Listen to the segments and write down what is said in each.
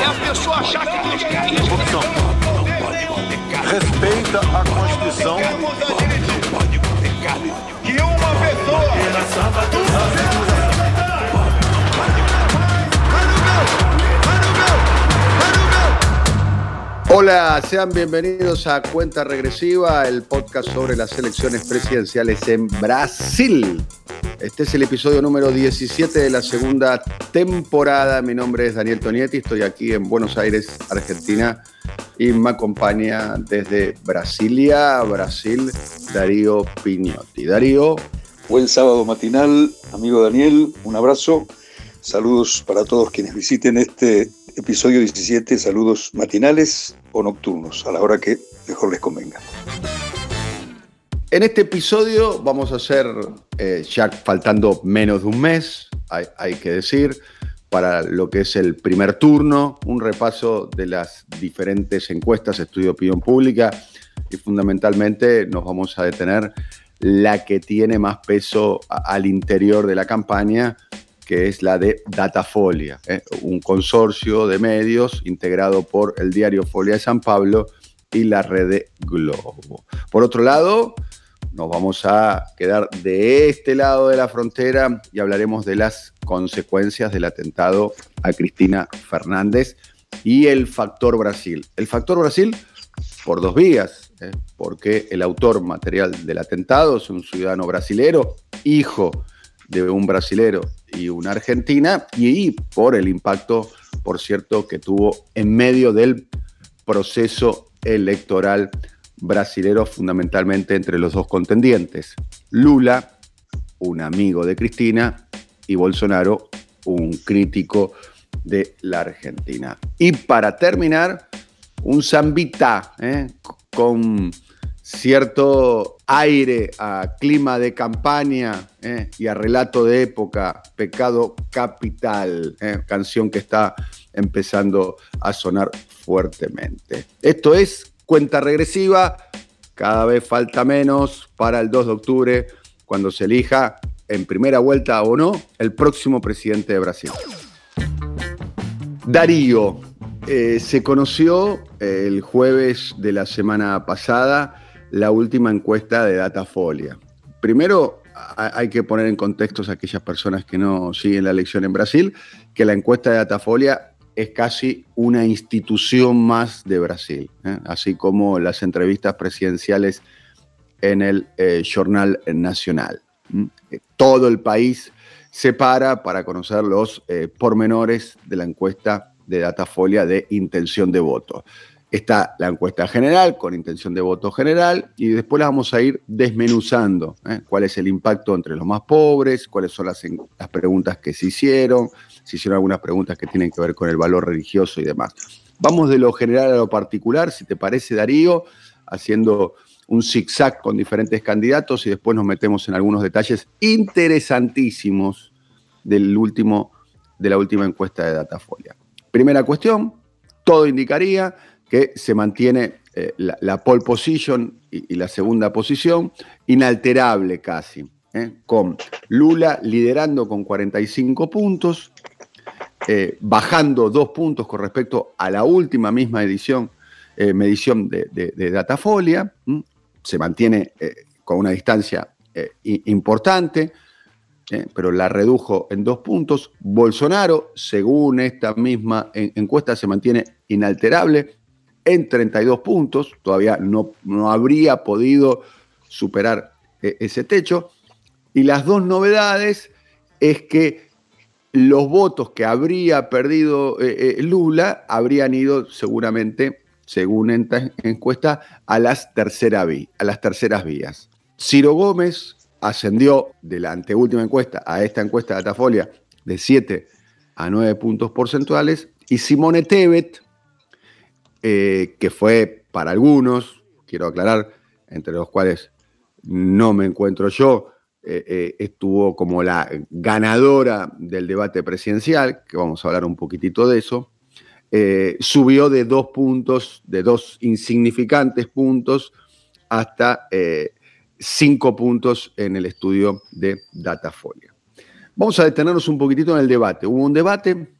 É a pessoa achar que quer isso. Corrupção. Respeita a Constituição. que uma pessoa Hola, sean bienvenidos a Cuenta Regresiva, el podcast sobre las elecciones presidenciales en Brasil. Este es el episodio número 17 de la segunda temporada. Mi nombre es Daniel Tonietti, estoy aquí en Buenos Aires, Argentina, y me acompaña desde Brasilia, Brasil, Darío Piñotti. Darío, Buen sábado matinal, amigo Daniel, un abrazo. Saludos para todos quienes visiten este episodio 17, saludos matinales o nocturnos, a la hora que mejor les convenga. En este episodio vamos a hacer, eh, ya faltando menos de un mes, hay, hay que decir, para lo que es el primer turno, un repaso de las diferentes encuestas, estudio de opinión pública y fundamentalmente nos vamos a detener la que tiene más peso al interior de la campaña, que es la de Datafolia, ¿eh? un consorcio de medios integrado por el diario Folia de San Pablo y la red de Globo. Por otro lado, nos vamos a quedar de este lado de la frontera y hablaremos de las consecuencias del atentado a Cristina Fernández y el factor Brasil. El factor Brasil por dos vías, ¿eh? porque el autor material del atentado es un ciudadano brasilero, hijo de un brasilero y una argentina, y por el impacto, por cierto, que tuvo en medio del proceso electoral brasilero, fundamentalmente entre los dos contendientes. Lula, un amigo de Cristina, y Bolsonaro, un crítico de la Argentina. Y para terminar, un zambita ¿eh? con cierto aire a clima de campaña ¿eh? y a relato de época, Pecado Capital, ¿eh? canción que está empezando a sonar fuertemente. Esto es cuenta regresiva, cada vez falta menos para el 2 de octubre, cuando se elija en primera vuelta o no el próximo presidente de Brasil. Darío, eh, se conoció el jueves de la semana pasada la última encuesta de Datafolia. Primero, hay que poner en contextos a aquellas personas que no siguen la elección en Brasil, que la encuesta de Datafolia es casi una institución más de Brasil, ¿eh? así como las entrevistas presidenciales en el eh, Jornal Nacional. Eh, Todo el país se para para conocer los pormenores de la encuesta de Datafolia de intención de voto. Está la encuesta general con intención de voto general y después la vamos a ir desmenuzando. ¿eh? ¿Cuál es el impacto entre los más pobres? ¿Cuáles son las, las preguntas que se hicieron? Se hicieron algunas preguntas que tienen que ver con el valor religioso y demás. Vamos de lo general a lo particular, si te parece, Darío, haciendo un zigzag con diferentes candidatos y después nos metemos en algunos detalles interesantísimos del último, de la última encuesta de Datafolia. Primera cuestión, todo indicaría que se mantiene eh, la, la pole position y, la segunda posición inalterable casi, ¿eh? con Lula liderando con 45 puntos, eh, bajando dos puntos con respecto a la última misma edición, medición de, Datafolia, se mantiene con una distancia importante, pero la redujo en dos puntos. Bolsonaro, según esta misma en- encuesta, se mantiene inalterable en 32 puntos, todavía no, no habría podido superar eh, ese techo. Y las dos novedades es que los votos que habría perdido eh, eh, Lula habrían ido seguramente, según esta encuesta, a las, a las terceras vías. Ciro Gómez ascendió de la anteúltima encuesta a esta encuesta de Datafolia de 7 a 9 puntos porcentuales y Simone Tebet eh, que fue para algunos, quiero aclarar, entre los cuales no me encuentro yo, eh, eh, estuvo como la ganadora del debate presidencial, que vamos a hablar un poquitito de eso, subió de dos puntos, de dos insignificantes puntos, hasta cinco puntos en el estudio de Datafolia. Vamos a detenernos un poquitito en el debate. Hubo un debate,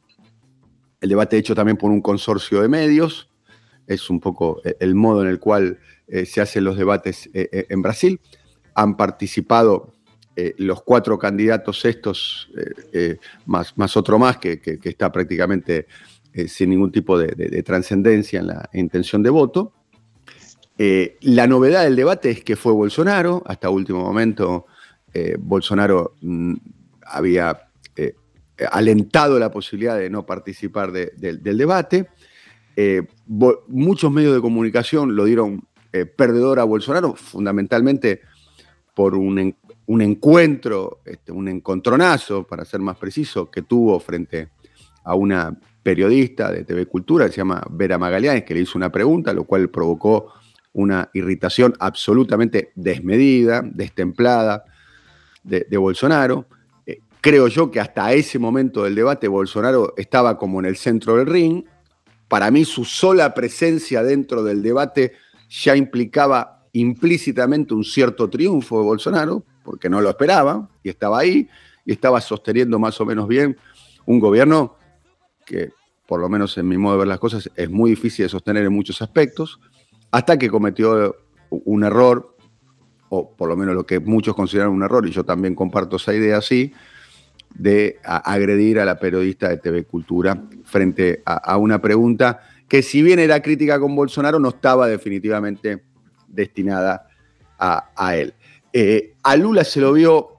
el debate hecho también por un consorcio de medios, es un poco el modo en el cual eh, se hacen los debates eh, eh, en Brasil. Han participado los cuatro candidatos estos, más, más, otro más que, está prácticamente sin ningún tipo de, trascendencia en la intención de voto. la novedad del debate es que fue Bolsonaro, hasta último momento Bolsonaro mm, había alentado la posibilidad de no participar del debate. Muchos medios de comunicación lo dieron eh, perdedor a Bolsonaro, fundamentalmente por un, encuentro, este, un encontronazo, para ser más preciso, que tuvo frente a una periodista de TV Cultura que se llama Vera Magallanes, que le hizo una pregunta, lo cual provocó una irritación absolutamente desmedida, destemplada de, Bolsonaro. Eh, creo yo que hasta ese momento del debate Bolsonaro estaba como en el centro del ring. Para mí su sola presencia dentro del debate ya implicaba implícitamente un cierto triunfo de Bolsonaro, porque no lo esperaba, y estaba ahí, y estaba sosteniendo más o menos bien un gobierno que, por lo menos en mi modo de ver las cosas, es muy difícil de sostener en muchos aspectos, hasta que cometió un error, o por lo menos lo que muchos consideran un error, y yo también comparto esa idea así, de agredir a la periodista de TV Cultura frente a una pregunta que si bien era crítica con Bolsonaro, no estaba definitivamente destinada a, él. Eh, a Lula se lo vio,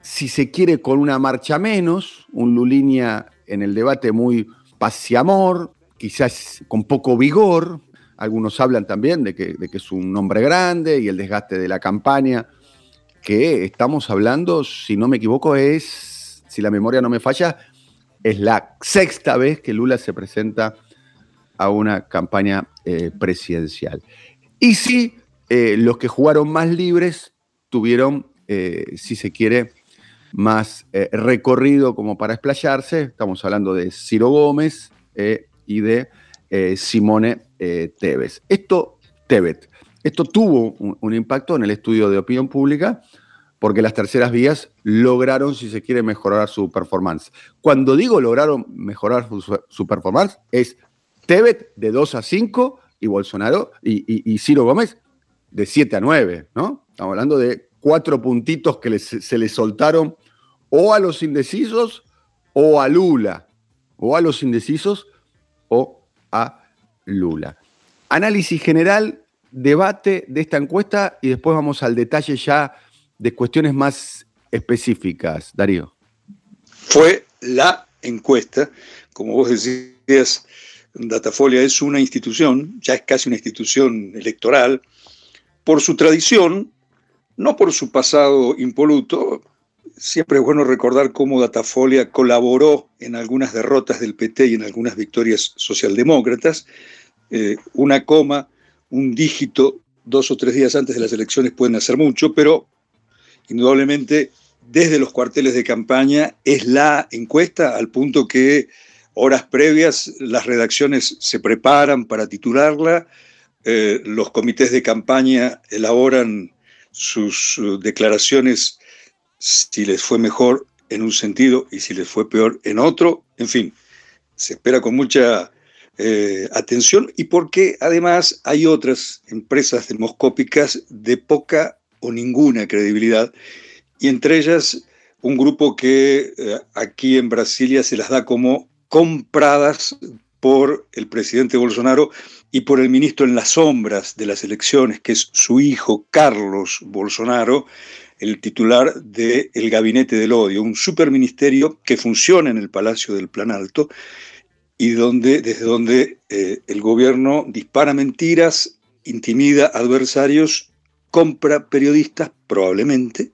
si se quiere, con una marcha menos, un Luliña en el debate muy pasiamor, quizás con poco vigor. Algunos hablan también de que, de que es un hombre grande y el desgaste de la campaña, que estamos hablando, si no me equivoco, es, si la memoria no me falla, es la sexta vez que Lula se presenta a una campaña eh, presidencial. Y sí, eh, los que jugaron más libres tuvieron, eh, si se quiere, más recorrido como para explayarse. Estamos hablando de Ciro Gómez y de Simone Tevez. Esto, esto tuvo un, impacto en el estudio de opinión pública porque las terceras vías lograron, si se quiere, mejorar su performance. Cuando digo lograron mejorar su performance, es Tebet de 2 a 5 y Bolsonaro y, Ciro Gómez de 7 a 9, ¿no? Estamos hablando de cuatro puntitos que se le soltaron o a los indecisos o a Lula, o a los indecisos o a Lula. Análisis general, debate de esta encuesta y después vamos al detalle ya de cuestiones más específicas. Darío. Fue la encuesta, como vos decías, Datafolia es una institución, ya es casi una institución electoral, por su tradición, no por su pasado impoluto. Siempre es bueno recordar cómo Datafolia colaboró en algunas derrotas del PT y en algunas victorias socialdemócratas. Eh, una coma, un dígito, dos o tres días antes de las elecciones pueden hacer mucho, pero indudablemente desde los cuarteles de campaña es la encuesta al punto que horas previas las redacciones se preparan para titularla, eh, los comités de campaña elaboran sus uh, declaraciones si les fue mejor en un sentido y si les fue peor en otro, en fin, se espera con mucha eh, atención y porque además hay otras empresas demoscópicas de poca o ninguna credibilidad. Y entre ellas un grupo que eh, aquí en Brasilia se las da como compradas por el presidente Bolsonaro y por el ministro en las sombras de las elecciones, que es su hijo Carlos Bolsonaro, el titular del Gabinete del Odio, un superministerio que funciona en el Palacio del Planalto y donde, desde donde eh, el gobierno dispara mentiras, intimida adversarios, compra periodistas, probablemente,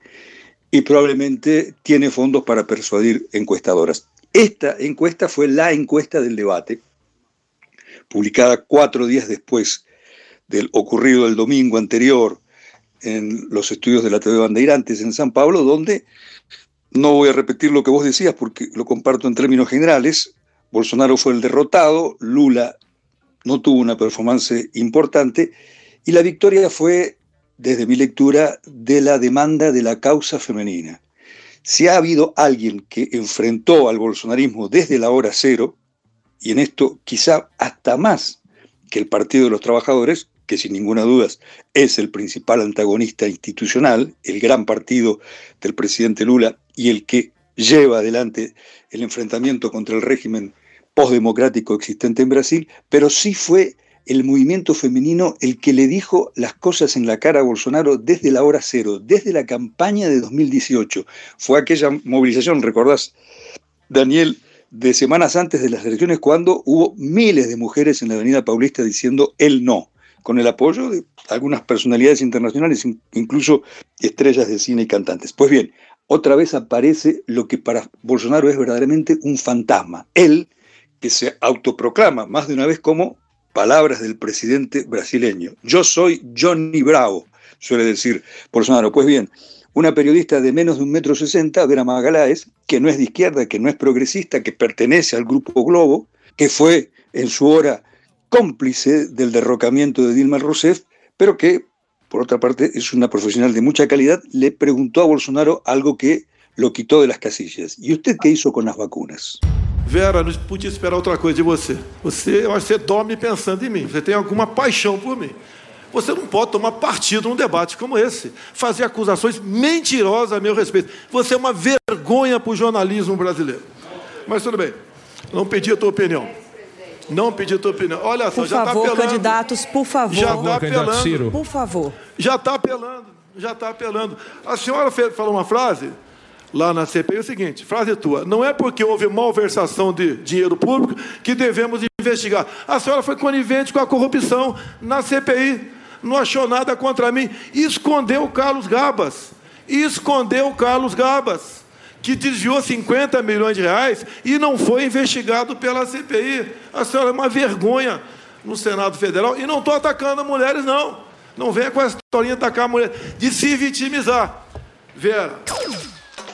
y probablemente tiene fondos para persuadir encuestadoras. Esta encuesta fue la encuesta del debate, publicada cuatro días después del ocurrido el domingo anterior en los estudios de la TV Bandeirantes en San Pablo, donde no voy a repetir lo que vos decías porque lo comparto en términos generales. Bolsonaro fue el derrotado, Lula no tuvo una performance importante y la victoria fue, desde mi lectura, de la demanda de la causa femenina. Si ha habido alguien que enfrentó al bolsonarismo desde la hora cero, y en esto quizá hasta más que el Partido de los Trabajadores, que sin ninguna duda es el principal antagonista institucional, el gran partido del presidente Lula y el que lleva adelante el enfrentamiento contra el régimen postdemocrático existente en Brasil, pero sí fue el movimiento femenino el que le dijo las cosas en la cara a Bolsonaro desde la hora cero, desde la campaña de 2018. Fue aquella movilización, recordás, Daniel, de semanas antes de las elecciones, cuando hubo miles de mujeres en la Avenida Paulista diciendo el no, con el apoyo de algunas personalidades internacionales, incluso estrellas de cine y cantantes. Pues bien, otra vez aparece lo que para Bolsonaro es verdaderamente un fantasma. Él, que se autoproclama más de una vez como palabras del presidente brasileño. Yo soy Johnny Bravo, suele decir Bolsonaro. Pues bien, una periodista de menos de un metro sesenta, Vera Magaláes, que no es de izquierda, que no es progresista, que pertenece al Grupo Globo, que fue en su hora cómplice del derrocamiento de Dilma Rousseff, pero que, por otra parte, es una profesional de mucha calidad, le preguntó a Bolsonaro algo que lo quitó de las casillas. ¿Y usted qué hizo con las vacunas? Vera, não podia esperar outra coisa de você. Você, eu acho que você dorme pensando em mim. Você tem alguma paixão por mim. Você não pode tomar partido num debate como esse, fazer acusações mentirosas a meu respeito. Você é uma vergonha para o jornalismo brasileiro. Mas tudo bem, não pedi a tua opinião. Não pedi a tua opinião. Olha só, por já está favor, apelando. candidatos, por favor. Já está apelando. Por favor. Já está apelando. Já está apelando. A senhora falou uma frase lá na CPI é o seguinte: frase tua, não é porque houve malversação de dinheiro público que devemos investigar. A senhora foi conivente com a corrupção na CPI, não achou nada contra mim, escondeu Carlos Gabas. Escondeu o Carlos Gabas, que desviou 50 milhões de reais e não foi investigado pela CPI. A senhora é uma vergonha no Senado Federal. E não estou atacando mulheres, não. Não venha com essa historinha de atacar a mulher, de se vitimizar. Vera.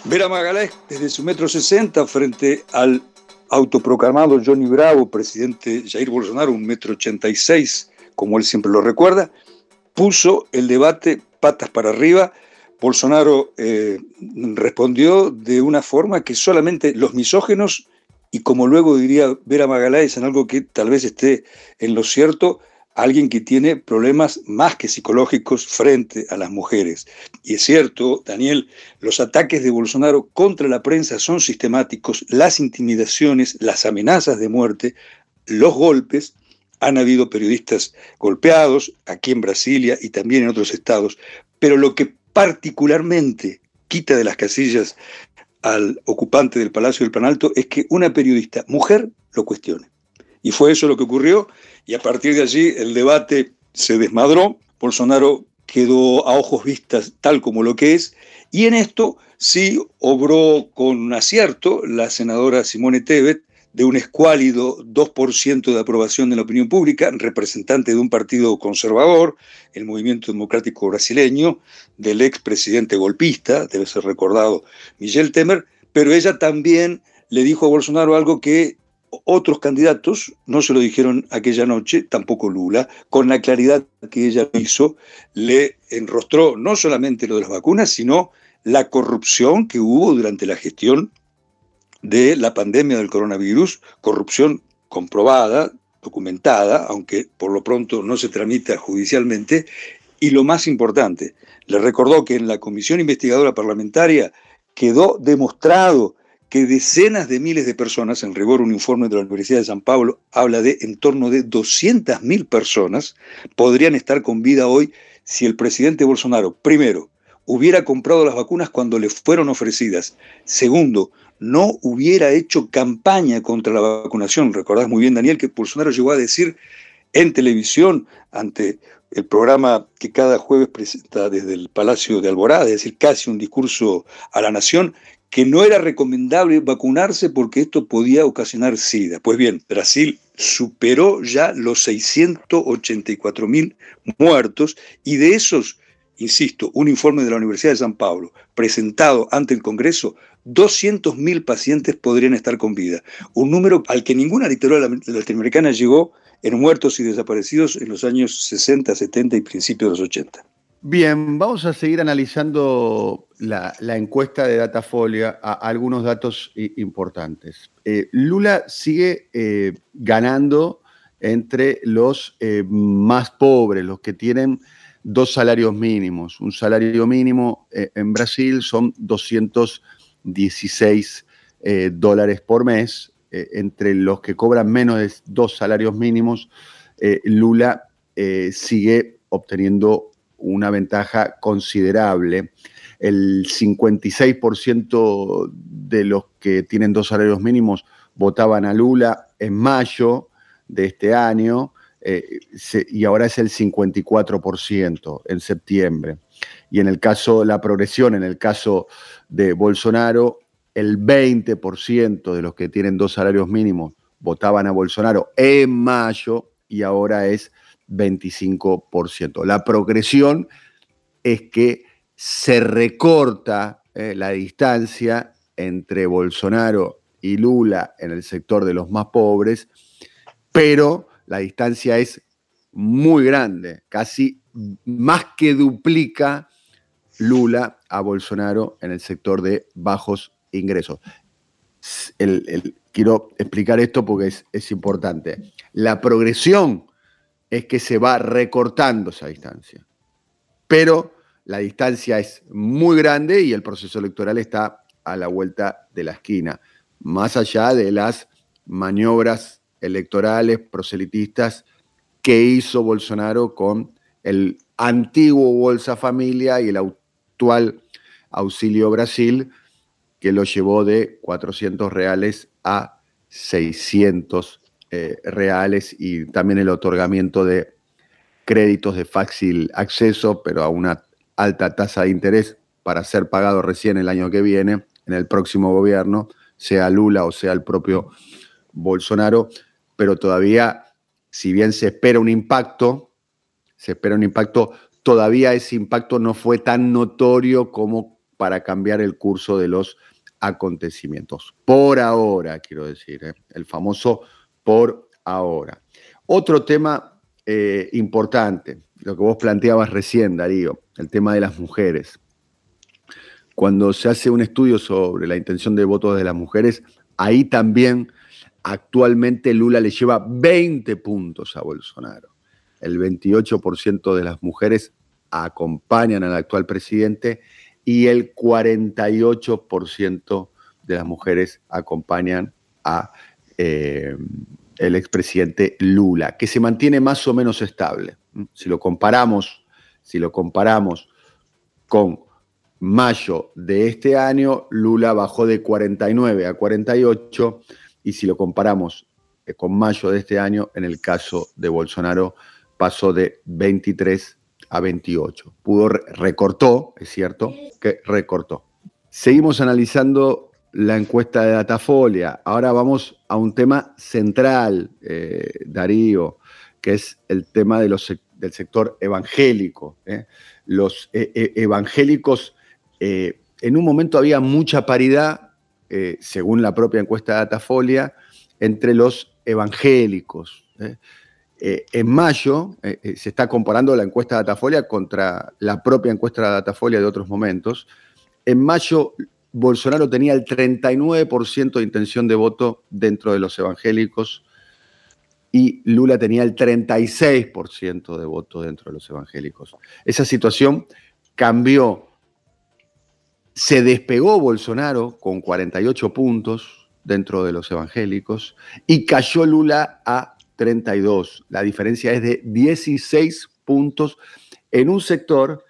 Vera Magalhães, desde su metro sesenta, frente al autoproclamado Johnny Bravo, presidente Jair Bolsonaro, un metro ochenta y seis, como él siempre lo recuerda, puso el debate patas para arriba. Bolsonaro eh, respondió de una forma que solamente los misógenos, y como luego diría Vera Magalhães en algo que tal vez esté en lo cierto, alguien que tiene problemas más que psicológicos frente a las mujeres. Y es cierto, Daniel, los ataques de Bolsonaro contra la prensa son sistemáticos, las intimidaciones, las amenazas de muerte, los golpes. Han habido periodistas golpeados aquí en Brasilia y también en otros estados, pero lo que particularmente quita de las casillas al ocupante del Palacio del Planalto es que una periodista mujer lo cuestione. Y fue eso lo que ocurrió y a partir de allí el debate se desmadró, Bolsonaro quedó a ojos vistas tal como lo que es, y en esto sí obró con acierto la senadora Simone Tebet, de un escuálido 2% de aprobación de la opinión pública, representante de un partido conservador, el Movimiento Democrático Brasileño, del expresidente golpista, debe ser recordado Michel Temer, pero ella también le dijo a Bolsonaro algo que otros candidatos no se lo dijeron aquella noche, tampoco Lula, con la claridad que ella hizo, le enrostró no solamente lo de las vacunas, sino la corrupción que hubo durante la gestión de la pandemia del coronavirus, corrupción comprobada, documentada, aunque por lo pronto no se tramita judicialmente, y lo más importante, le recordó que en la Comisión Investigadora Parlamentaria quedó demostrado que decenas de miles de personas, en rigor un informe de la Universidad de San Pablo habla de en torno de 200.000 personas, podrían estar con vida hoy si el presidente Bolsonaro, primero, hubiera comprado las vacunas cuando le fueron ofrecidas, segundo, no hubiera hecho campaña contra la vacunación. Recordás muy bien, Daniel, que Bolsonaro llegó a decir en televisión ante el programa que cada jueves presenta desde el Palacio de Alborada, es decir, casi un discurso a la nación, que no era recomendable vacunarse porque esto podía ocasionar SIDA. Pues bien, Brasil superó ya los 684 mil muertos y de esos, insisto, un informe de la Universidad de San Pablo presentado ante el Congreso, 200.000 pacientes podrían estar con vida, un número al que ninguna dictadura latinoamericana llegó en muertos y desaparecidos en los años 60, 70 y principios de los 80. Bien, vamos a seguir analizando la, encuesta de Datafolia, a, algunos datos importantes. Eh, Lula sigue eh, ganando entre los eh, más pobres, los que tienen dos salarios mínimos. Un salario mínimo en Brasil son 216 dólares por mes. entre los que cobran menos de dos salarios mínimos, Lula sigue obteniendo una ventaja considerable. El 56% de los que tienen dos salarios mínimos votaban a Lula en mayo de este año eh, y ahora es el 54% en septiembre. Y en el caso, la progresión, en el caso de Bolsonaro, el 20% de los que tienen dos salarios mínimos votaban a Bolsonaro en mayo y ahora es 25%. La progresión es que se recorta eh, la distancia entre Bolsonaro y Lula en el sector de los más pobres, pero la distancia es muy grande, casi más que duplica Lula a Bolsonaro en el sector de bajos ingresos. quiero explicar esto porque es, es importante. La progresión es que se va recortando esa distancia. Pero la distancia es muy grande y el proceso electoral está a la vuelta de la esquina, más allá de las maniobras electorales proselitistas que hizo Bolsonaro con el antiguo Bolsa Familia y el actual Auxilio Brasil, que lo llevó de 400 reales a 600 eh, reales y también el otorgamiento de créditos de fácil acceso, pero a una alta tasa de interés para ser pagado recién el año que viene, en el próximo gobierno, sea Lula o sea el propio Bolsonaro, pero todavía, si bien se espera un impacto, se espera un impacto, todavía ese impacto no fue tan notorio como para cambiar el curso de los acontecimientos. Por ahora, quiero decir, ¿eh? el famoso por ahora. Otro tema eh, importante, lo que vos planteabas recién, Darío, el tema de las mujeres. Cuando se hace un estudio sobre la intención de voto de las mujeres, ahí también actualmente Lula le lleva 20 puntos a Bolsonaro. El 28% de las mujeres acompañan al actual presidente y el 48% de las mujeres acompañan a eh, el expresidente Lula, que se mantiene más o menos estable. Si lo comparamos, si lo comparamos con mayo de este año, Lula bajó de 49 a 48 y si lo comparamos eh, con mayo de este año, en el caso de Bolsonaro pasó de 23 a 28. Pudo recortó, es cierto, que recortó. Seguimos analizando la encuesta de Datafolia. Ahora vamos a un tema central, eh, Darío, que es el tema del sector evangélico. ¿eh? Los eh, evangélicos, en un momento había mucha paridad, según la propia encuesta de Datafolia, entre los evangélicos. en mayo se está comparando la encuesta de Datafolia contra la propia encuesta de Datafolia de otros momentos. En mayo Bolsonaro tenía el 39% de intención de voto dentro de los evangélicos y Lula tenía el 36% de voto dentro de los evangélicos. Esa situación cambió. Se despegó Bolsonaro con 48 puntos dentro de los evangélicos y cayó Lula a 32. La diferencia es de 16 puntos en un sector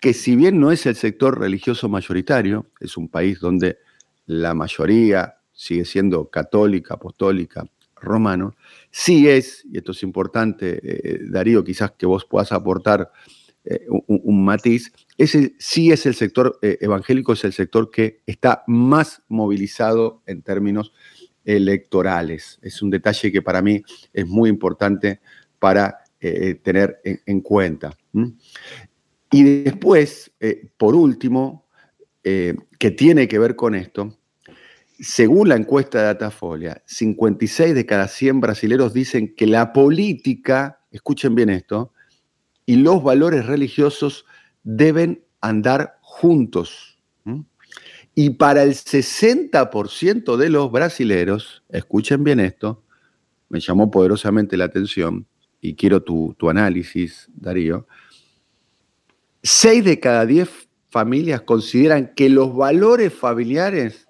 que si bien no es el sector religioso mayoritario, es un país donde la mayoría sigue siendo católica, apostólica, romano, sí es, y esto es importante, eh, Darío, quizás que vos puedas aportar eh, un, matiz, ese sí es el sector eh, evangélico, es el sector que está más movilizado en términos electorales. Es un detalle que para mí es muy importante para tener en, cuenta. Y después, eh, por último, eh, que tiene que ver con esto, según la encuesta de Datafolia, 56 de cada 100 brasileños dicen que la política, escuchen bien esto, y los valores religiosos deben andar juntos. Y para el 60% de los brasileros, escuchen bien esto, me llamó poderosamente la atención y quiero tu, tu análisis, Darío, 6 de cada 10 familias consideran que los valores familiares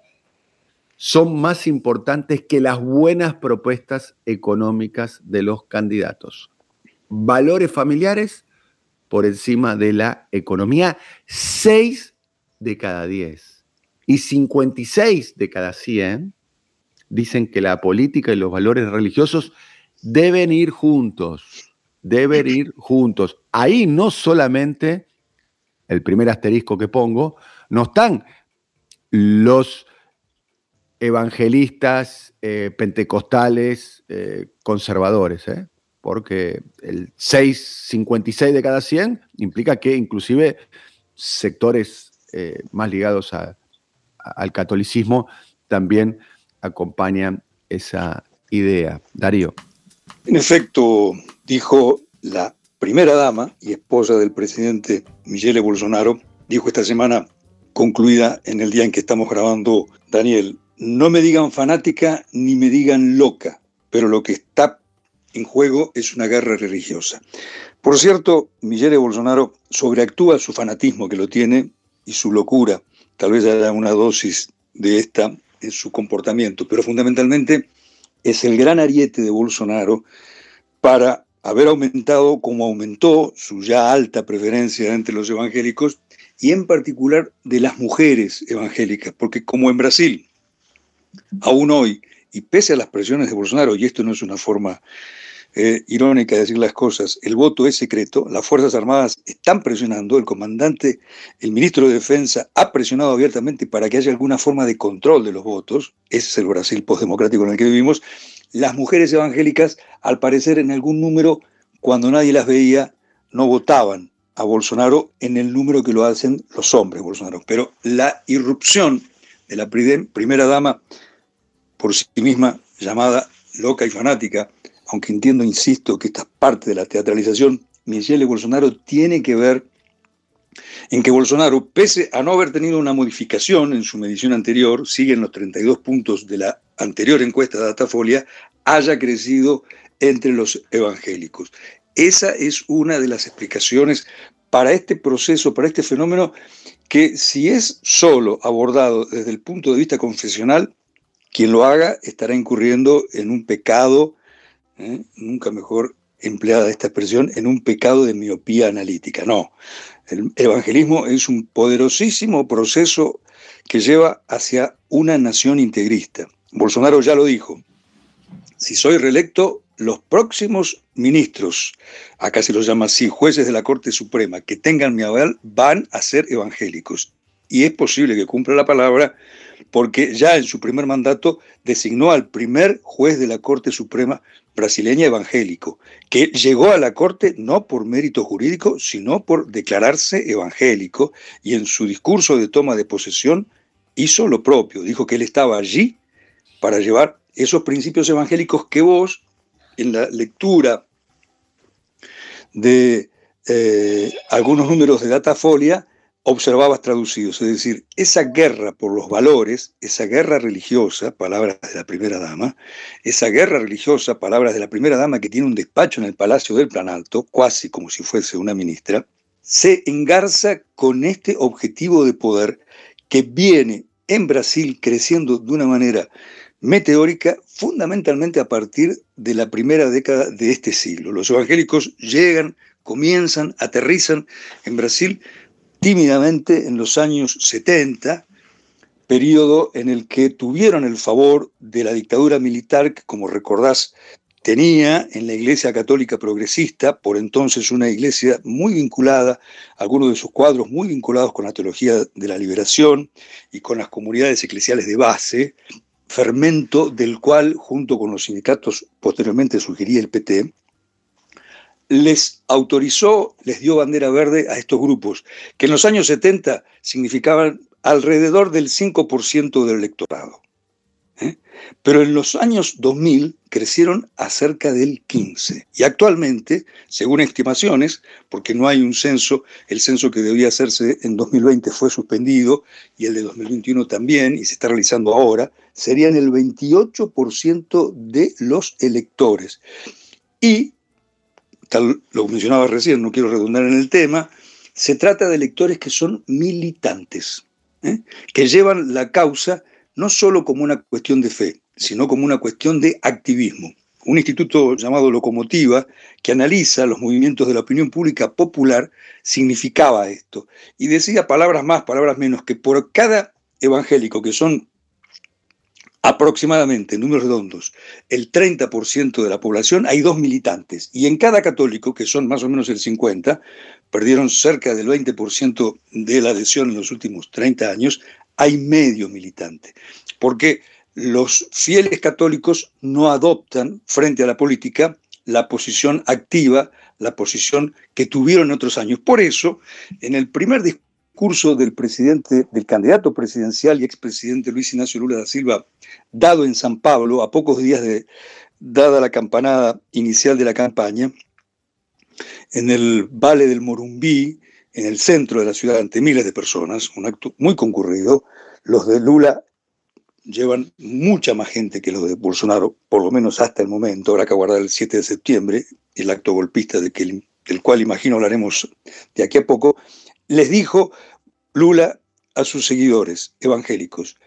son más importantes que las buenas propuestas económicas de los candidatos. Valores familiares por encima de la economía, 6 de cada 10. Y 56 de cada 100 dicen que la política y los valores religiosos deben ir juntos, deben ir juntos. Ahí no solamente, el primer asterisco que pongo, no están los evangelistas, eh, pentecostales, eh, conservadores, ¿eh? porque el 6,56 de cada 100 implica que inclusive sectores más ligados al catolicismo también acompañan esa idea. Darío. En efecto, dijo la primera dama y esposa del presidente Michele Bolsonaro, dijo esta semana concluida en el día en que estamos grabando, Daniel, no me digan fanática ni me digan loca, pero lo que está en juego es una guerra religiosa. Por cierto, Michele Bolsonaro sobreactúa su fanatismo que lo tiene y su locura. Tal vez haya una dosis de esta en su comportamiento, pero fundamentalmente es el gran ariete de Bolsonaro para haber aumentado como aumentó su ya alta preferencia entre los evangélicos y en particular de las mujeres evangélicas, porque como en Brasil, aún hoy, y pese a las presiones de Bolsonaro, y esto no es una forma eh, irónica de decir las cosas, el voto es secreto, las Fuerzas Armadas están presionando, el comandante, el ministro de Defensa ha presionado abiertamente para que haya alguna forma de control de los votos, ese es el Brasil postdemocrático en el que vivimos, las mujeres evangélicas, al parecer en algún número, cuando nadie las veía, no votaban a Bolsonaro en el número que lo hacen los hombres Bolsonaro. Pero la irrupción de la primera dama, por sí misma llamada loca y fanática, aunque entiendo, insisto, que esta parte de la teatralización, Michelle Bolsonaro tiene que ver en que Bolsonaro, pese a no haber tenido una modificación en su medición anterior, sigue en los 32 puntos de la anterior encuesta de Datafolia, haya crecido entre los evangélicos. Esa es una de las explicaciones para este proceso, para este fenómeno, que si es solo abordado desde el punto de vista confesional, quien lo haga estará incurriendo en un pecado ¿eh? nunca mejor empleada esta expresión, en un pecado de miopía analítica. No, el evangelismo es un poderosísimo proceso que lleva hacia una nación integrista. Bolsonaro ya lo dijo, si soy reelecto, los próximos ministros, acá se los llama así, jueces de la Corte Suprema, que tengan mi aval, van a ser evangélicos. Y es posible que cumpla la palabra porque ya en su primer mandato designó al primer juez de la Corte Suprema brasileña evangélico, que llegó a la Corte no por mérito jurídico, sino por declararse evangélico, y en su discurso de toma de posesión hizo lo propio, dijo que él estaba allí para llevar esos principios evangélicos que vos, en la lectura de eh, algunos números de Datafolia, observabas traducidos, es decir, esa guerra por los valores, esa guerra religiosa, palabras de la primera dama, esa guerra religiosa, palabras de la primera dama que tiene un despacho en el Palacio del Planalto, casi como si fuese una ministra, se engarza con este objetivo de poder que viene en Brasil creciendo de una manera meteórica fundamentalmente a partir de la primera década de este siglo. Los evangélicos llegan, comienzan, aterrizan en Brasil tímidamente en los años 70, periodo en el que tuvieron el favor de la dictadura militar que, como recordás, tenía en la Iglesia Católica Progresista, por entonces una iglesia muy vinculada, algunos de sus cuadros muy vinculados con la teología de la liberación y con las comunidades eclesiales de base, fermento del cual, junto con los sindicatos, posteriormente surgiría el PT, les autorizó, les dio bandera verde a estos grupos, que en los años 70 significaban alrededor del 5% del electorado. Pero en los años 2000 crecieron a cerca del 15%. Y actualmente, según estimaciones, porque no hay un censo, el censo que debía hacerse en 2020 fue suspendido y el de 2021 también, y se está realizando ahora, serían el 28% de los electores. Y tal lo mencionaba recién, no quiero redundar en el tema, se trata de electores que son militantes, ¿eh? que llevan la causa no solo como una cuestión de fe, sino como una cuestión de activismo. Un instituto llamado Locomotiva, que analiza los movimientos de la opinión pública popular, significaba esto. Y decía palabras más, palabras menos, que por cada evangélico, que son aproximadamente, en números redondos, el 30% de la población, hay dos militantes. Y en cada católico, que son más o menos el 50%, perdieron cerca del 20% de la adhesión en los últimos 30 años, hay medio militante. Porque los fieles católicos no adoptan frente a la política la posición activa, la posición que tuvieron en otros años. Por eso, en el primer discurso, curso del presidente, del candidato presidencial y expresidente Luis Ignacio Lula da Silva, dado en San Pablo, a pocos días de dada la campanada inicial de la campaña, en el Valle del Morumbí, en el centro de la ciudad, ante miles de personas, un acto muy concurrido, los de Lula llevan mucha más gente que los de Bolsonaro, por lo menos hasta el momento, habrá que aguardar el 7 de septiembre, el acto golpista del cual imagino hablaremos de aquí a poco, les dijo Lula a sus seguidores evangélicos,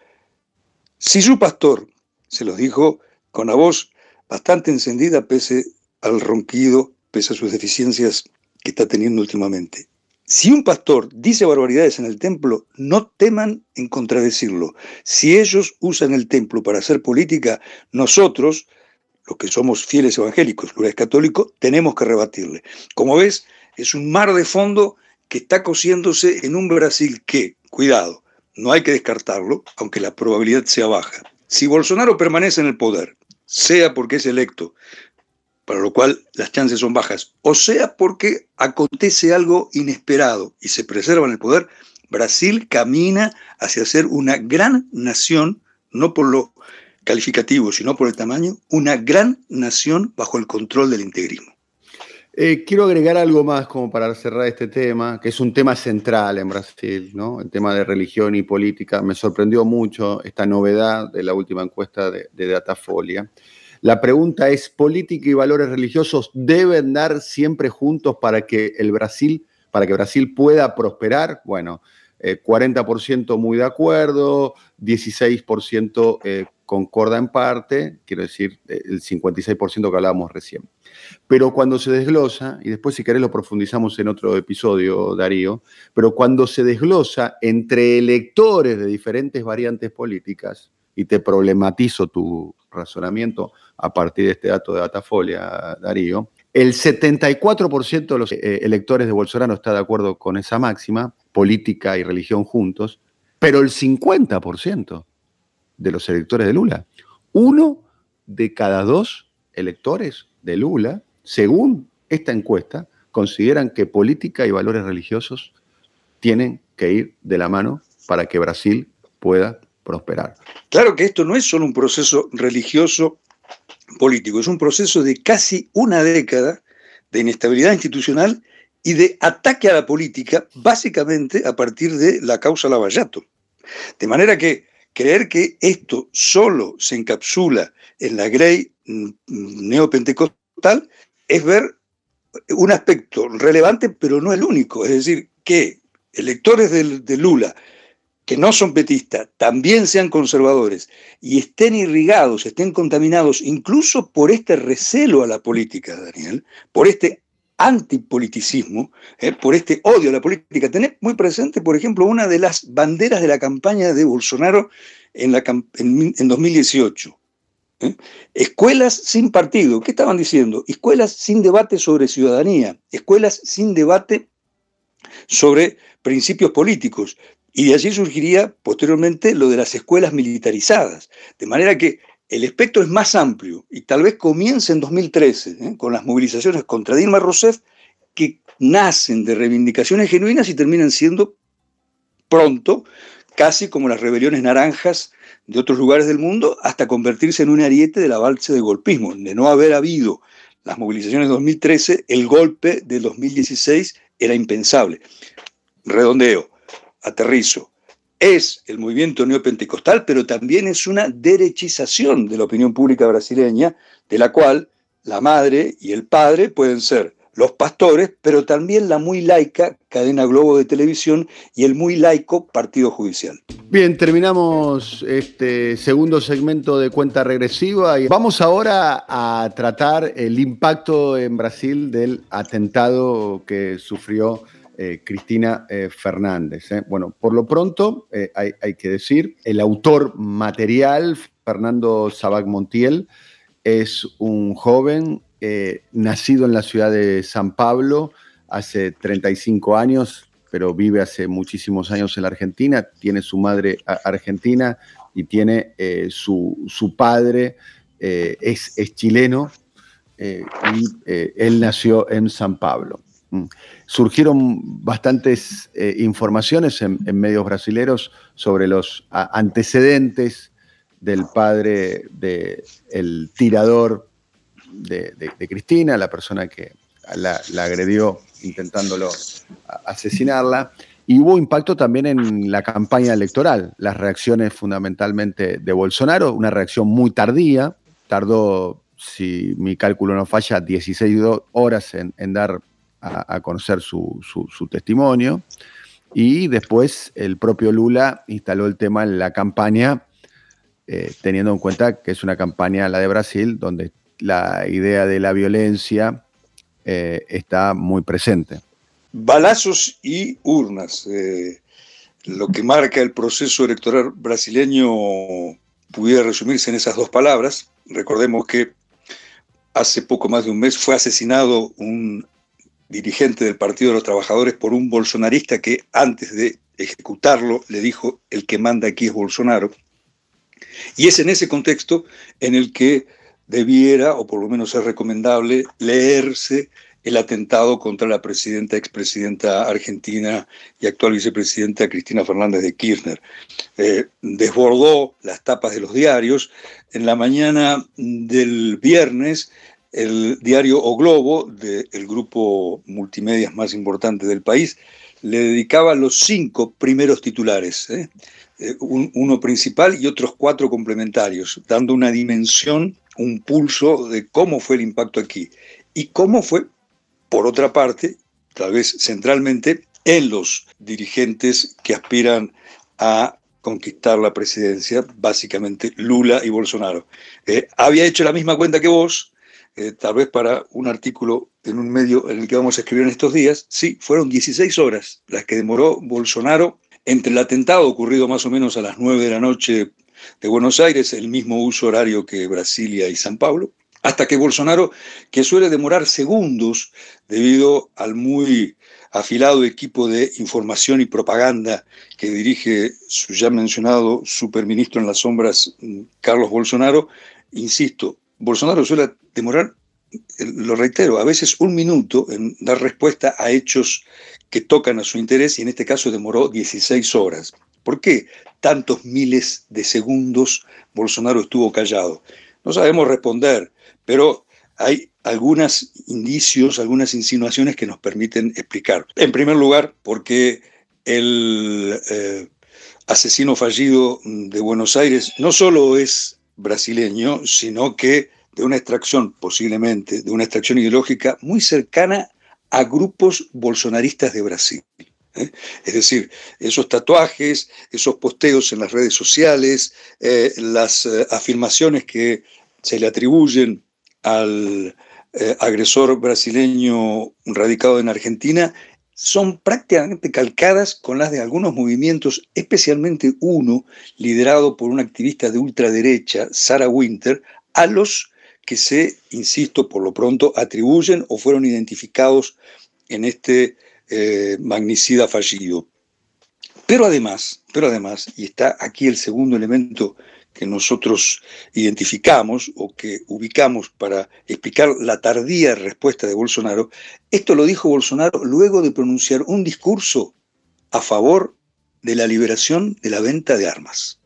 si su pastor, se los dijo con la voz bastante encendida pese al ronquido, pese a sus deficiencias que está teniendo últimamente, si un pastor dice barbaridades en el templo, no teman en contradecirlo. Si ellos usan el templo para hacer política, nosotros, los que somos fieles evangélicos, Lula es católico, tenemos que rebatirle. Como ves, es un mar de fondo que está cosiéndose en un Brasil que, cuidado, no hay que descartarlo, aunque la probabilidad sea baja. Si Bolsonaro permanece en el poder, sea porque es electo, para lo cual las chances son bajas, o sea porque acontece algo inesperado y se preserva en el poder, Brasil camina hacia ser una gran nación, no por lo calificativo, sino por el tamaño, una gran nación bajo el control del integrismo. Eh, quiero agregar algo más como para cerrar este tema, que es un tema central en Brasil, ¿no? El tema de religión y política. Me sorprendió mucho esta novedad de la última encuesta de, Datafolia. La pregunta es, ¿política y valores religiosos deben dar siempre juntos para que el Brasil, para que Brasil pueda prosperar? Bueno, 40% eh, muy de acuerdo, 16% eh, concorda en parte, quiero decir, el 56% que hablábamos recién. Pero cuando se desglosa, y después si querés lo profundizamos en otro episodio, Darío, pero cuando se desglosa entre electores de diferentes variantes políticas, y te problematizo tu razonamiento a partir de este dato de Datafolia, Darío, el 74% de los eh, electores de Bolsonaro está de acuerdo con esa máxima, política y religión juntos, pero el 50% de los electores de Lula, uno de cada dos electores de Lula, según esta encuesta, consideran que política y valores religiosos tienen que ir de la mano para que Brasil pueda prosperar. Claro que esto no es solo un proceso religioso político, es un proceso de casi una década de inestabilidad institucional y de ataque a la política, básicamente a partir de la causa Lavallato. De manera que creer que esto solo se encapsula en la Grey neopentecostal es ver un aspecto relevante, pero no el único. Es decir, que electores de, Lula que no son petistas también sean conservadores y estén irrigados, estén contaminados incluso por este recelo a la política, Daniel, por este antipoliticismo, eh, por este odio a la política. Tenés muy presente, por ejemplo, una de las banderas de la campaña de Bolsonaro en, la, en 2018. ¿eh? Escuelas sin partido. ¿Qué estaban diciendo? Escuelas sin debate sobre ciudadanía, escuelas sin debate sobre principios políticos. Y de allí surgiría posteriormente lo de las escuelas militarizadas. De manera que el espectro es más amplio y tal vez comience en 2013 ¿eh? con las movilizaciones contra Dilma Rousseff que nacen de reivindicaciones genuinas y terminan siendo pronto casi como las rebeliones naranjas de otros lugares del mundo, hasta convertirse en un ariete del avance del golpismo. De no haber habido las movilizaciones de 2013, el golpe de 2016 era impensable. Redondeo, aterrizo. Es el movimiento neopentecostal, pero también es una derechización de la opinión pública brasileña, de la cual la madre y el padre pueden ser los pastores, pero también la muy laica cadena Globo de televisión y el muy laico Partido Judicial. Bien, terminamos este segundo segmento de cuenta regresiva y vamos ahora a tratar el impacto en Brasil del atentado que sufrió eh, Cristina eh, Fernández. ¿eh? Bueno, por lo pronto hay, que decir, el autor material, Fernando Sabac Montiel, es un joven nacido en la ciudad de San Pablo hace 35 años, pero vive hace muchísimos años en la Argentina, tiene su madre argentina y tiene su, su, padre, es, chileno y él nació en San Pablo. Surgieron bastantes informaciones en, en, medios brasileños sobre los antecedentes del padre del tirador de, Cristina, la persona que la, agredió intentándolo asesinarla. Y hubo impacto también en la campaña electoral, las reacciones fundamentalmente de Bolsonaro, una reacción muy tardía, tardó, si mi cálculo no falla, 16 horas en, dar a, conocer su, testimonio. Y después el propio Lula instaló el tema en la campaña, eh, teniendo en cuenta que es una campaña, la de Brasil, donde la idea de la violencia eh, está muy presente. Balazos y urnas. Eh, lo que marca el proceso electoral brasileño pudiera resumirse en esas dos palabras. Recordemos que hace poco más de un mes fue asesinado un dirigente del Partido de los Trabajadores por un bolsonarista que antes de ejecutarlo le dijo el que manda aquí es Bolsonaro. Y es en ese contexto en el que debiera, o por lo menos es recomendable, leerse el atentado contra la presidenta, expresidenta argentina y actual vicepresidenta Cristina Fernández de Kirchner. Eh, desbordó las tapas de los diarios. En la mañana del viernes, el diario O Globo, del grupo multimedias más importante del país, le dedicaba los cinco primeros titulares, ¿eh? Eh, uno principal y otros cuatro complementarios, dando una dimensión un pulso de cómo fue el impacto aquí y cómo fue, por otra parte, tal vez centralmente, en los dirigentes que aspiran a conquistar la presidencia, básicamente Lula y Bolsonaro. Eh, había hecho la misma cuenta que vos, eh, tal vez para un artículo en un medio en el que vamos a escribir en estos días, sí, fueron 16 horas las que demoró Bolsonaro entre el atentado ocurrido más o menos a las 9 de la noche de Buenos Aires, el mismo uso horario que Brasilia y San Pablo, hasta que Bolsonaro, que suele demorar segundos debido al muy afilado equipo de información y propaganda que dirige su ya mencionado superministro en las sombras, Carlos Bolsonaro, insisto, Bolsonaro suele demorar, lo reitero, a veces un minuto en dar respuesta a hechos que tocan a su interés y en este caso demoró 16 horas. ¿Por qué tantos miles de segundos Bolsonaro estuvo callado? No sabemos responder, pero hay algunos indicios, algunas insinuaciones que nos permiten explicar. En primer lugar, porque el eh, asesino fallido de Buenos Aires no solo es brasileño, sino que de una extracción, posiblemente, de una extracción ideológica muy cercana a grupos bolsonaristas de Brasil. ¿eh? Es decir, esos tatuajes, esos posteos en las redes sociales, eh, las eh, afirmaciones que se le atribuyen al agresor brasileño radicado en Argentina, son prácticamente calcadas con las de algunos movimientos, especialmente uno liderado por una activista de ultraderecha, Sarah Winter, a los que se, insisto, por lo pronto atribuyen o fueron identificados en este eh, magnicida fallido. Pero además, pero además, y está aquí el segundo elemento que nosotros identificamos o que ubicamos para explicar la tardía respuesta de Bolsonaro, esto lo dijo Bolsonaro luego de pronunciar un discurso a favor de la liberación de la venta de armas.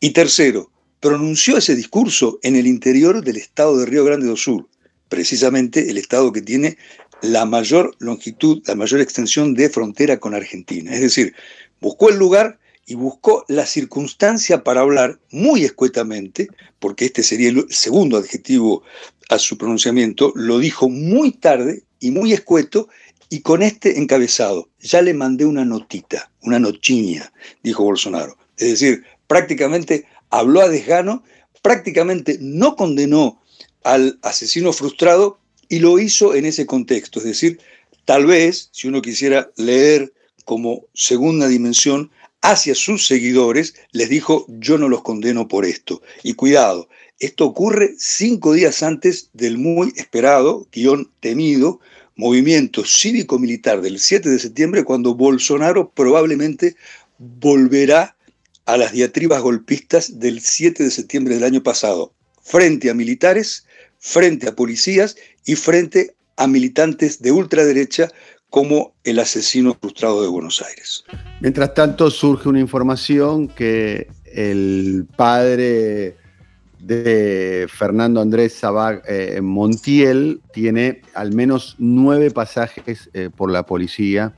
Y tercero, pronunció ese discurso en el interior del estado de Río Grande do Sur, precisamente el estado que tiene la mayor longitud, la mayor extensión de frontera con Argentina. Es decir, buscó el lugar y buscó la circunstancia para hablar muy escuetamente, porque este sería el segundo adjetivo a su pronunciamiento, lo dijo muy tarde y muy escueto y con este encabezado. Ya le mandé una notita, una nochiña, dijo Bolsonaro. Es decir, prácticamente habló a desgano, prácticamente no condenó al asesino frustrado y lo hizo en ese contexto. Es decir, tal vez, si uno quisiera leer como segunda dimensión, hacia sus seguidores, les dijo, yo no los condeno por esto. Y cuidado, esto ocurre cinco días antes del muy esperado, guion temido, movimiento cívico-militar del 7 de septiembre, cuando Bolsonaro probablemente volverá a las diatribas golpistas del 7 de septiembre del año pasado, frente a militares, frente a policías y frente a militantes de ultraderecha como el asesino frustrado de Buenos Aires. Mientras tanto, surge una información que el padre de Fernando Andrés Sabag eh, Montiel tiene al menos nueve pasajes eh, por la policía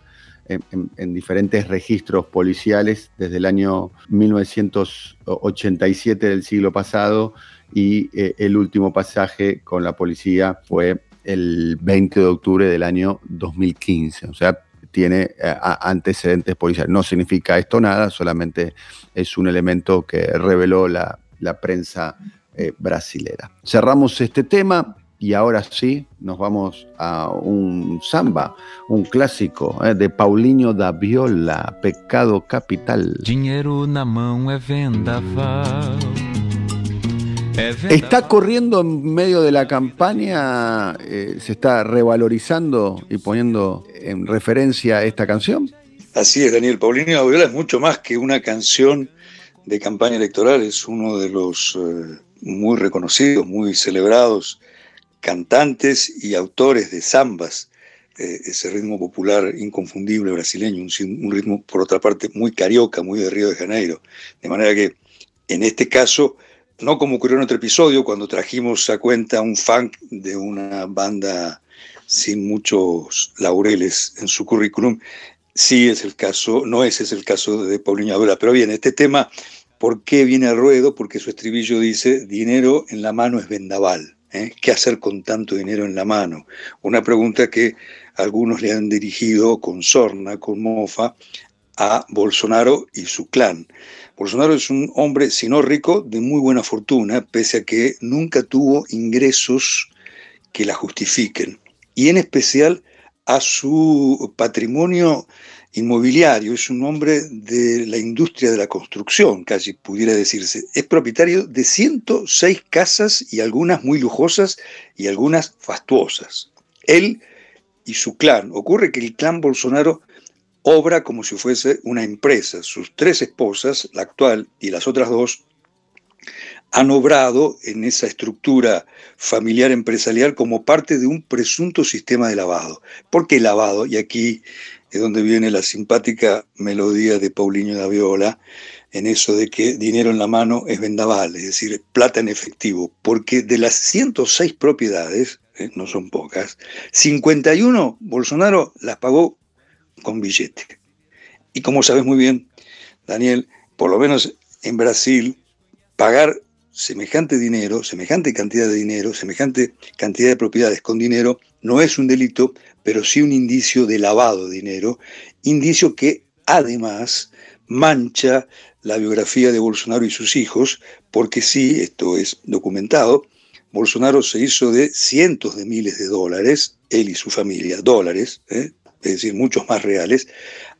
en, diferentes registros policiales desde el año 1987 del siglo pasado y eh, el último pasaje con la policía fue el 20 de octubre del año 2015. O sea, tiene eh, antecedentes policiales. No significa esto nada, solamente es un elemento que reveló la, prensa eh, brasilera. Cerramos este tema y ahora sí nos vamos a un samba, un clásico eh, de Paulinho da Viola, Pecado Capital. Dinheiro na mão é Está corriendo en medio de la campaña, eh, se está revalorizando y poniendo en referencia esta canción. Así es, Daniel. Paulinho Viola es mucho más que una canción de campaña electoral, es uno de los eh, muy reconocidos, muy celebrados cantantes y autores de zambas, eh, ese ritmo popular inconfundible brasileño, un, un ritmo por otra parte muy carioca, muy de Río de Janeiro. De manera que en este caso no como ocurrió en otro episodio, cuando trajimos a cuenta un funk de una banda sin muchos laureles en su currículum, sí es el caso, no ese es el caso de Paulinho Abela. Pero bien, este tema, ¿por qué viene al ruedo? Porque su estribillo dice, dinero en la mano es vendaval. ¿Eh? ¿Qué hacer con tanto dinero en la mano? Una pregunta que algunos le han dirigido con sorna, con mofa, a Bolsonaro y su clan. Bolsonaro es un hombre, si no rico, de muy buena fortuna, pese a que nunca tuvo ingresos que la justifiquen. Y en especial a su patrimonio inmobiliario. Es un hombre de la industria de la construcción, casi pudiera decirse. Es propietario de 106 casas y algunas muy lujosas y algunas fastuosas. Él y su clan. Ocurre que el clan Bolsonaro obra como si fuese una empresa. Sus tres esposas, la actual y las otras dos, han obrado en esa estructura familiar empresarial como parte de un presunto sistema de lavado. ¿Por qué lavado? Y aquí es donde viene la simpática melodía de Paulinho da Viola, en eso de que dinero en la mano es vendaval, es decir, plata en efectivo, porque de las 106 propiedades, eh, no son pocas, 51 Bolsonaro las pagó con billete. Y como sabes muy bien, Daniel, por lo menos en Brasil, pagar semejante dinero, semejante cantidad de dinero, semejante cantidad de propiedades con dinero, no es un delito, pero sí un indicio de lavado de dinero, indicio que además mancha la biografía de Bolsonaro y sus hijos, porque sí, esto es documentado, Bolsonaro se hizo de cientos de miles de dólares, él y su familia, dólares, ¿eh? es decir, muchos más reales,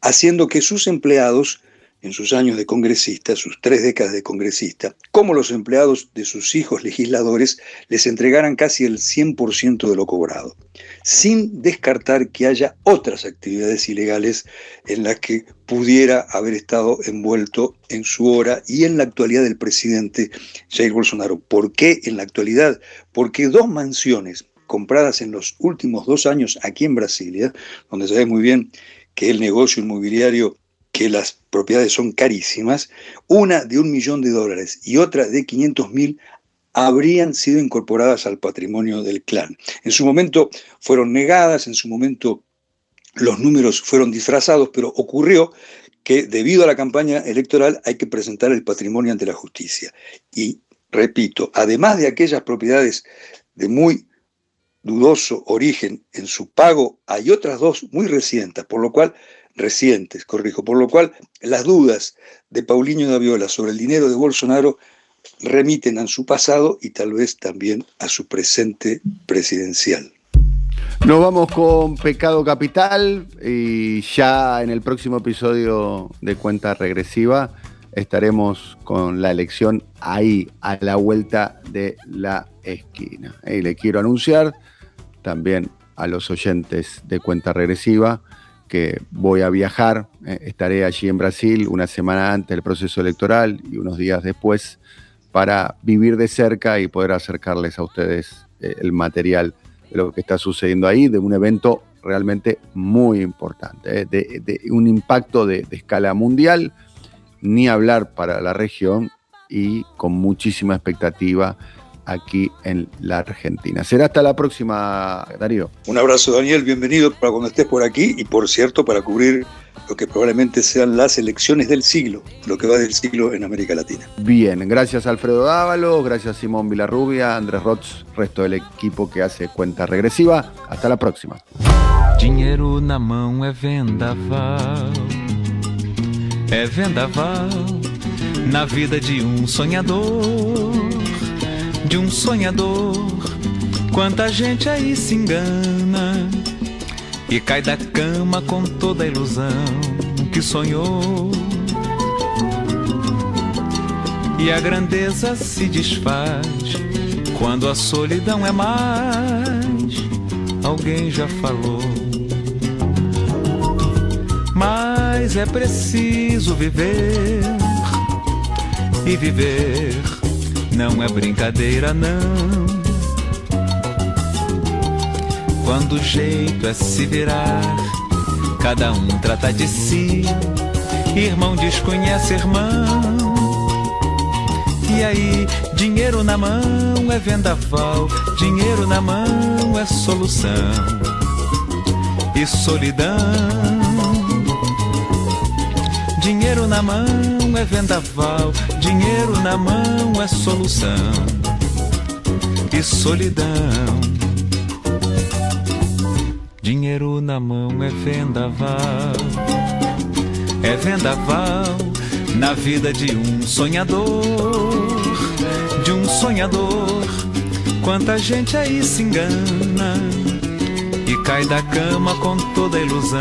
haciendo que sus empleados en sus años de congresista, sus tres décadas de congresista, cómo los empleados de sus hijos legisladores les entregaran casi el 100% de lo cobrado, sin descartar que haya otras actividades ilegales en las que pudiera haber estado envuelto en su hora y en la actualidad del presidente Jair Bolsonaro. ¿Por qué en la actualidad? Porque dos mansiones compradas en los últimos dos años aquí en Brasilia, donde ve muy bien que el negocio inmobiliario, que las propiedades son carísimas, una de un millón de dólares y otra de 500 mil habrían sido incorporadas al patrimonio del clan. En su momento fueron negadas, en su momento los números fueron disfrazados, pero ocurrió que debido a la campaña electoral hay que presentar el patrimonio ante la justicia. Y repito, además de aquellas propiedades de muy dudoso origen en su pago, hay otras dos muy recientes, por lo cual, recientes, corrijo, por lo cual las dudas de Paulinho Daviola sobre el dinero de Bolsonaro remiten a su pasado y tal vez también a su presente presidencial. Nos vamos con Pecado Capital y ya en el próximo episodio de Cuenta Regresiva estaremos con la elección ahí, a la vuelta de la esquina. Y le quiero anunciar también a los oyentes de Cuenta Regresiva que voy a viajar, eh, estaré allí en Brasil una semana antes del proceso electoral y unos días después para vivir de cerca y poder acercarles a ustedes eh, el material de lo que está sucediendo ahí, de un evento realmente muy importante, eh, de, un impacto de escala mundial, ni hablar para la región y con muchísima expectativa aquí en la Argentina. Será hasta la próxima, Darío. Un abrazo, Daniel, bienvenido para cuando estés por aquí y por cierto para cubrir lo que probablemente sean las elecciones del siglo, lo que va del siglo en América Latina. Bien, gracias Alfredo Dávalo, gracias Simón Vilarrubia, Andrés Rots, resto del equipo que hace cuenta regresiva. Hasta la próxima. Dinheiro na mão é vendaval, é vendaval na vida de um sonhador. De um sonhador. Quanta gente aí se engana e cai da cama com toda a ilusão que sonhou. E a grandeza se desfaz quando a solidão é mais. Alguém já falou. Mas é preciso viver e viver não é brincadeira, não. Quando o jeito é se virar, cada um trata de si. Irmão desconhece irmão. E aí, dinheiro na mão é vendaval, dinheiro na mão é solução. E solidão. Dinheiro na mão é vendaval, dinheiro na mão é solução. E solidão. Dinheiro na mão é vendaval, é vendaval na vida de um sonhador, de um sonhador. Quanta gente aí se engana e cai da cama com toda a ilusão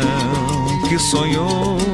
que sonhou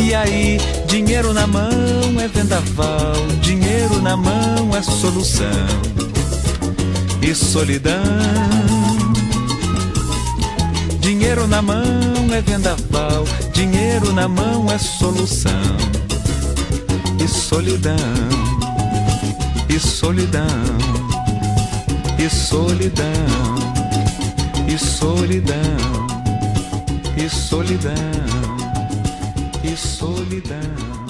e aí, dinheiro na mão é vendaval, dinheiro na mão é solução. E solidão. Dinheiro na mão é vendaval, dinheiro na mão é solução. E solidão. E solidão. E solidão. E solidão. E solidão solidão.